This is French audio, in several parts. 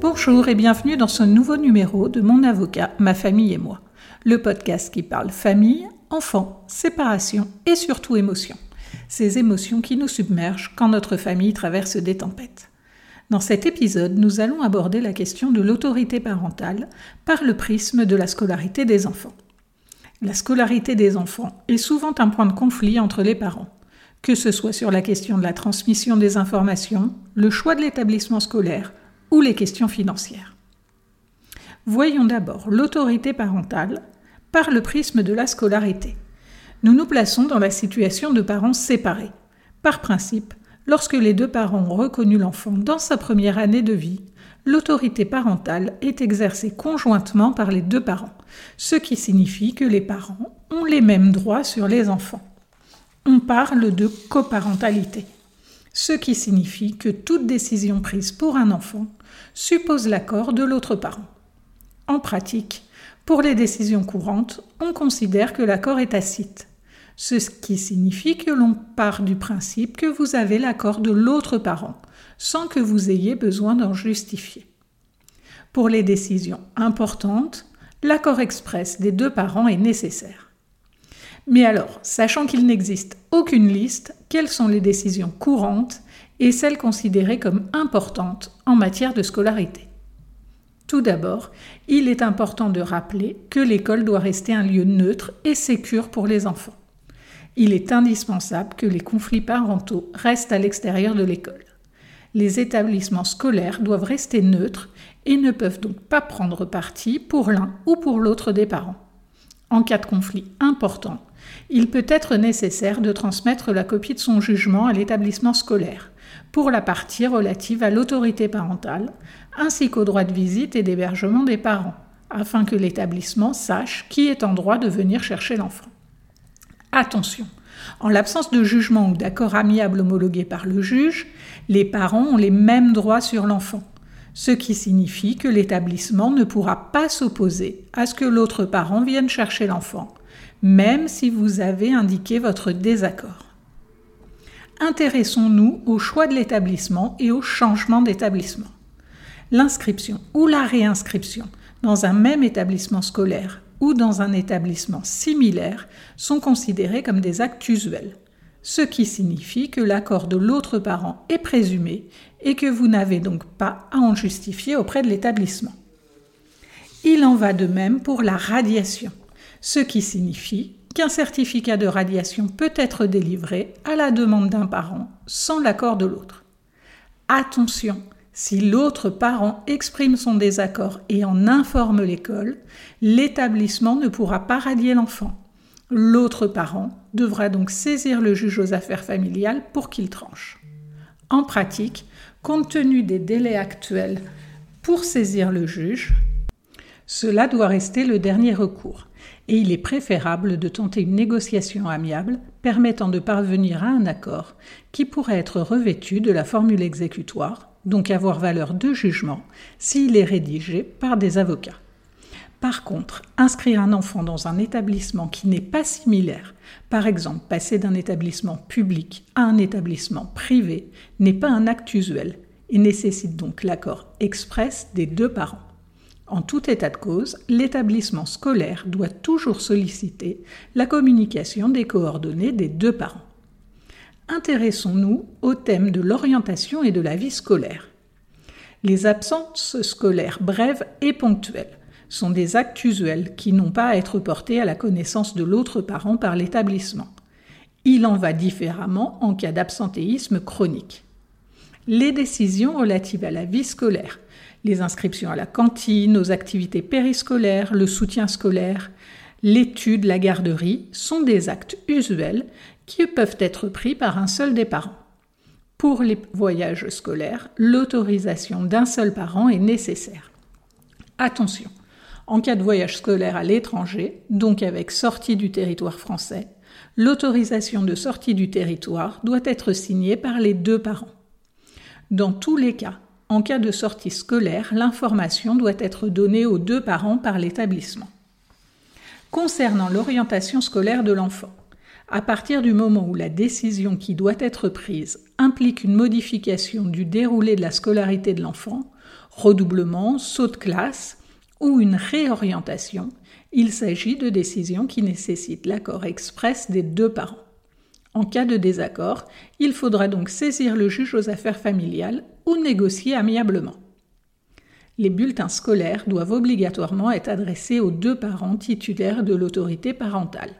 Bonjour et bienvenue dans ce nouveau numéro de Mon avocat, ma famille et moi, le podcast qui parle famille, enfants, séparation et surtout émotions. Ces émotions qui nous submergent quand notre famille traverse des tempêtes. Dans cet épisode, nous allons aborder la question de l'autorité parentale par le prisme de la scolarité des enfants. La scolarité des enfants est souvent un point de conflit entre les parents, que ce soit sur la question de la transmission des informations, le choix de l'établissement scolaire ou les questions financières. Voyons d'abord l'autorité parentale par le prisme de la scolarité. Nous nous plaçons dans la situation de parents séparés. Par principe, lorsque les deux parents ont reconnu l'enfant dans sa première année de vie, l'autorité parentale est exercée conjointement par les deux parents, ce qui signifie que les parents ont les mêmes droits sur les enfants. On parle de coparentalité, ce qui signifie que toute décision prise pour un enfant suppose l'accord de l'autre parent. En pratique, pour les décisions courantes, on considère que l'accord est tacite, ce qui signifie que l'on part du principe que vous avez l'accord de l'autre parent, sans que vous ayez besoin d'en justifier. Pour les décisions importantes, l'accord express des deux parents est nécessaire. Mais alors, sachant qu'il n'existe aucune liste, quelles sont les décisions courantes et celles considérées comme importantes en matière de scolarité? Tout d'abord, il est important de rappeler que l'école doit rester un lieu neutre et sécure pour les enfants. Il est indispensable que les conflits parentaux restent à l'extérieur de l'école. Les établissements scolaires doivent rester neutres et ne peuvent donc pas prendre parti pour l'un ou pour l'autre des parents. En cas de conflit important, il peut être nécessaire de transmettre la copie de son jugement à l'établissement scolaire, pour la partie relative à l'autorité parentale, ainsi qu'au droit de visite et d'hébergement des parents, afin que l'établissement sache qui est en droit de venir chercher l'enfant. Attention, en l'absence de jugement ou d'accord amiable homologué par le juge, les parents ont les mêmes droits sur l'enfant, ce qui signifie que l'établissement ne pourra pas s'opposer à ce que l'autre parent vienne chercher l'enfant, même si vous avez indiqué votre désaccord intéressons-nous au choix de l'établissement et au changement d'établissement. L'inscription ou la réinscription dans un même établissement scolaire ou dans un établissement similaire sont considérés comme des actes usuels, ce qui signifie que l'accord de l'autre parent est présumé et que vous n'avez donc pas à en justifier auprès de l'établissement. Il en va de même pour la radiation, ce qui signifie qu'un certificat de radiation peut être délivré à la demande d'un parent sans l'accord de l'autre. Attention, si l'autre parent exprime son désaccord et en informe l'école, l'établissement ne pourra pas radier l'enfant. L'autre parent devra donc saisir le juge aux affaires familiales pour qu'il tranche. En pratique, compte tenu des délais actuels pour saisir le juge, cela doit rester le dernier recours et il est préférable de tenter une négociation amiable permettant de parvenir à un accord qui pourrait être revêtu de la formule exécutoire, donc avoir valeur de jugement, s'il est rédigé par des avocats. Par contre, inscrire un enfant dans un établissement qui n'est pas similaire, par exemple passer d'un établissement public à un établissement privé, n'est pas un acte usuel et nécessite donc l'accord express des deux parents. En tout état de cause, l'établissement scolaire doit toujours solliciter la communication des coordonnées des deux parents. Intéressons-nous au thème de l'orientation et de la vie scolaire. Les absences scolaires brèves et ponctuelles sont des actes usuels qui n'ont pas à être portés à la connaissance de l'autre parent par l'établissement. Il en va différemment en cas d'absentéisme chronique. Les décisions relatives à la vie scolaire les inscriptions à la cantine, aux activités périscolaires, le soutien scolaire, l'étude, la garderie sont des actes usuels qui peuvent être pris par un seul des parents. Pour les voyages scolaires, l'autorisation d'un seul parent est nécessaire. Attention, en cas de voyage scolaire à l'étranger, donc avec sortie du territoire français, l'autorisation de sortie du territoire doit être signée par les deux parents. Dans tous les cas, en cas de sortie scolaire, l'information doit être donnée aux deux parents par l'établissement. Concernant l'orientation scolaire de l'enfant, à partir du moment où la décision qui doit être prise implique une modification du déroulé de la scolarité de l'enfant, redoublement, saut de classe ou une réorientation, il s'agit de décisions qui nécessitent l'accord express des deux parents. En cas de désaccord, il faudra donc saisir le juge aux affaires familiales ou négocier amiablement. Les bulletins scolaires doivent obligatoirement être adressés aux deux parents titulaires de l'autorité parentale,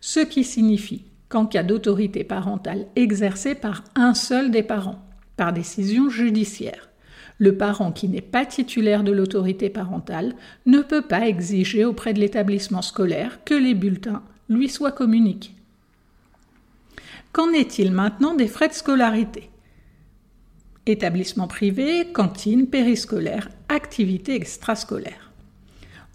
ce qui signifie qu'en cas d'autorité parentale exercée par un seul des parents, par décision judiciaire, le parent qui n'est pas titulaire de l'autorité parentale ne peut pas exiger auprès de l'établissement scolaire que les bulletins lui soient communiqués. Qu'en est-il maintenant des frais de scolarité? Établissement privé, cantine, périscolaire, activités extrascolaires.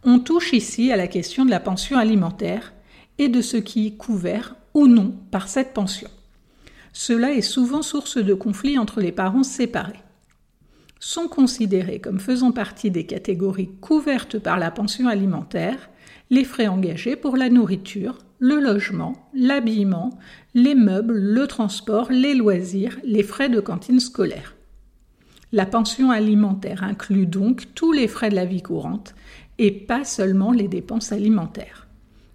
On touche ici à la question de la pension alimentaire et de ce qui est couvert ou non par cette pension. Cela est souvent source de conflits entre les parents séparés. Sont considérés comme faisant partie des catégories couvertes par la pension alimentaire les frais engagés pour la nourriture, le logement, l'habillement, les meubles, le transport, les loisirs, les frais de cantine scolaire. La pension alimentaire inclut donc tous les frais de la vie courante et pas seulement les dépenses alimentaires.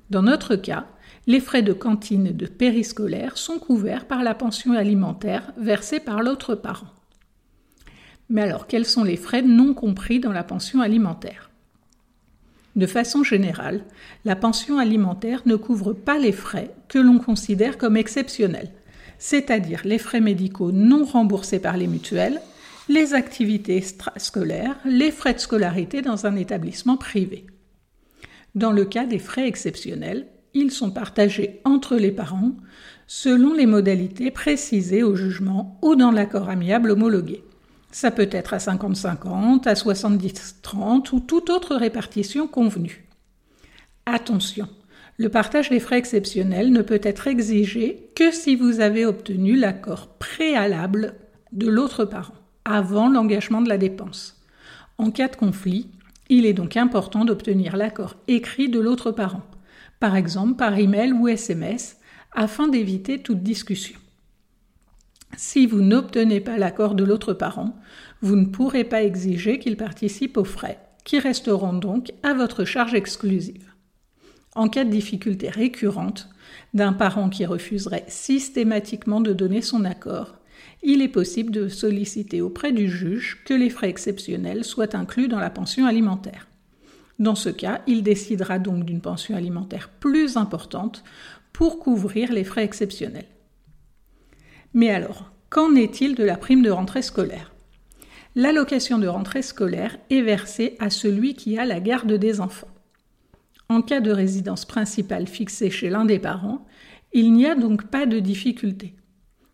Dans notre cas, les frais de cantine et de périscolaire sont couverts par la pension alimentaire versée par l'autre parent. Mais alors, quels sont les frais non compris dans la pension alimentaire? De façon générale, la pension alimentaire ne couvre pas les frais que l'on considère comme exceptionnels, c'est-à-dire les frais médicaux non remboursés par les mutuelles, les activités scolaires, les frais de scolarité dans un établissement privé. Dans le cas des frais exceptionnels, ils sont partagés entre les parents selon les modalités précisées au jugement ou dans l'accord amiable homologué. Ça peut être à 50-50, à 70-30 ou toute autre répartition convenue. Attention, le partage des frais exceptionnels ne peut être exigé que si vous avez obtenu l'accord préalable de l'autre parent, avant l'engagement de la dépense. En cas de conflit, il est donc important d'obtenir l'accord écrit de l'autre parent par exemple par email ou SMS, afin d'éviter toute discussion. Si vous n'obtenez pas l'accord de l'autre parent, vous ne pourrez pas exiger qu'il participe aux frais, qui resteront donc à votre charge exclusive. En cas de difficulté récurrente, d'un parent qui refuserait systématiquement de donner son accord, il est possible de solliciter auprès du juge que les frais exceptionnels soient inclus dans la pension alimentaire. Dans ce cas, il décidera donc d'une pension alimentaire plus importante pour couvrir les frais exceptionnels. Mais alors, qu'en est-il de la prime de rentrée scolaire? L'allocation de rentrée scolaire est versée à celui qui a la garde des enfants. En cas de résidence principale fixée chez l'un des parents, il n'y a donc pas de difficulté.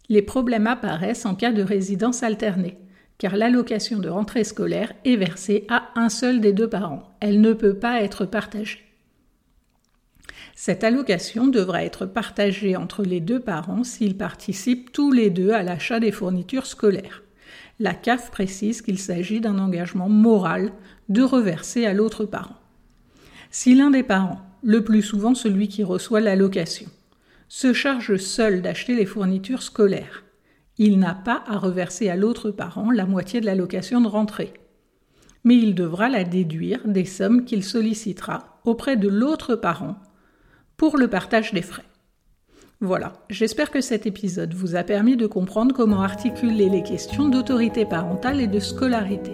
Les problèmes apparaissent en cas de résidence alternée car l'allocation de rentrée scolaire est versée à un seul des deux parents. Elle ne peut pas être partagée. Cette allocation devra être partagée entre les deux parents s'ils participent tous les deux à l'achat des fournitures scolaires. La CAF précise qu'il s'agit d'un engagement moral de reverser à l'autre parent. Si l'un des parents, le plus souvent celui qui reçoit l'allocation, se charge seul d'acheter les fournitures scolaires, il n'a pas à reverser à l'autre parent la moitié de l'allocation de rentrée. Mais il devra la déduire des sommes qu'il sollicitera auprès de l'autre parent pour le partage des frais. Voilà, j'espère que cet épisode vous a permis de comprendre comment articuler les questions d'autorité parentale et de scolarité.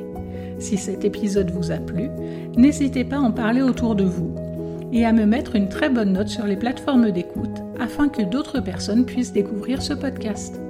Si cet épisode vous a plu, n'hésitez pas à en parler autour de vous et à me mettre une très bonne note sur les plateformes d'écoute afin que d'autres personnes puissent découvrir ce podcast.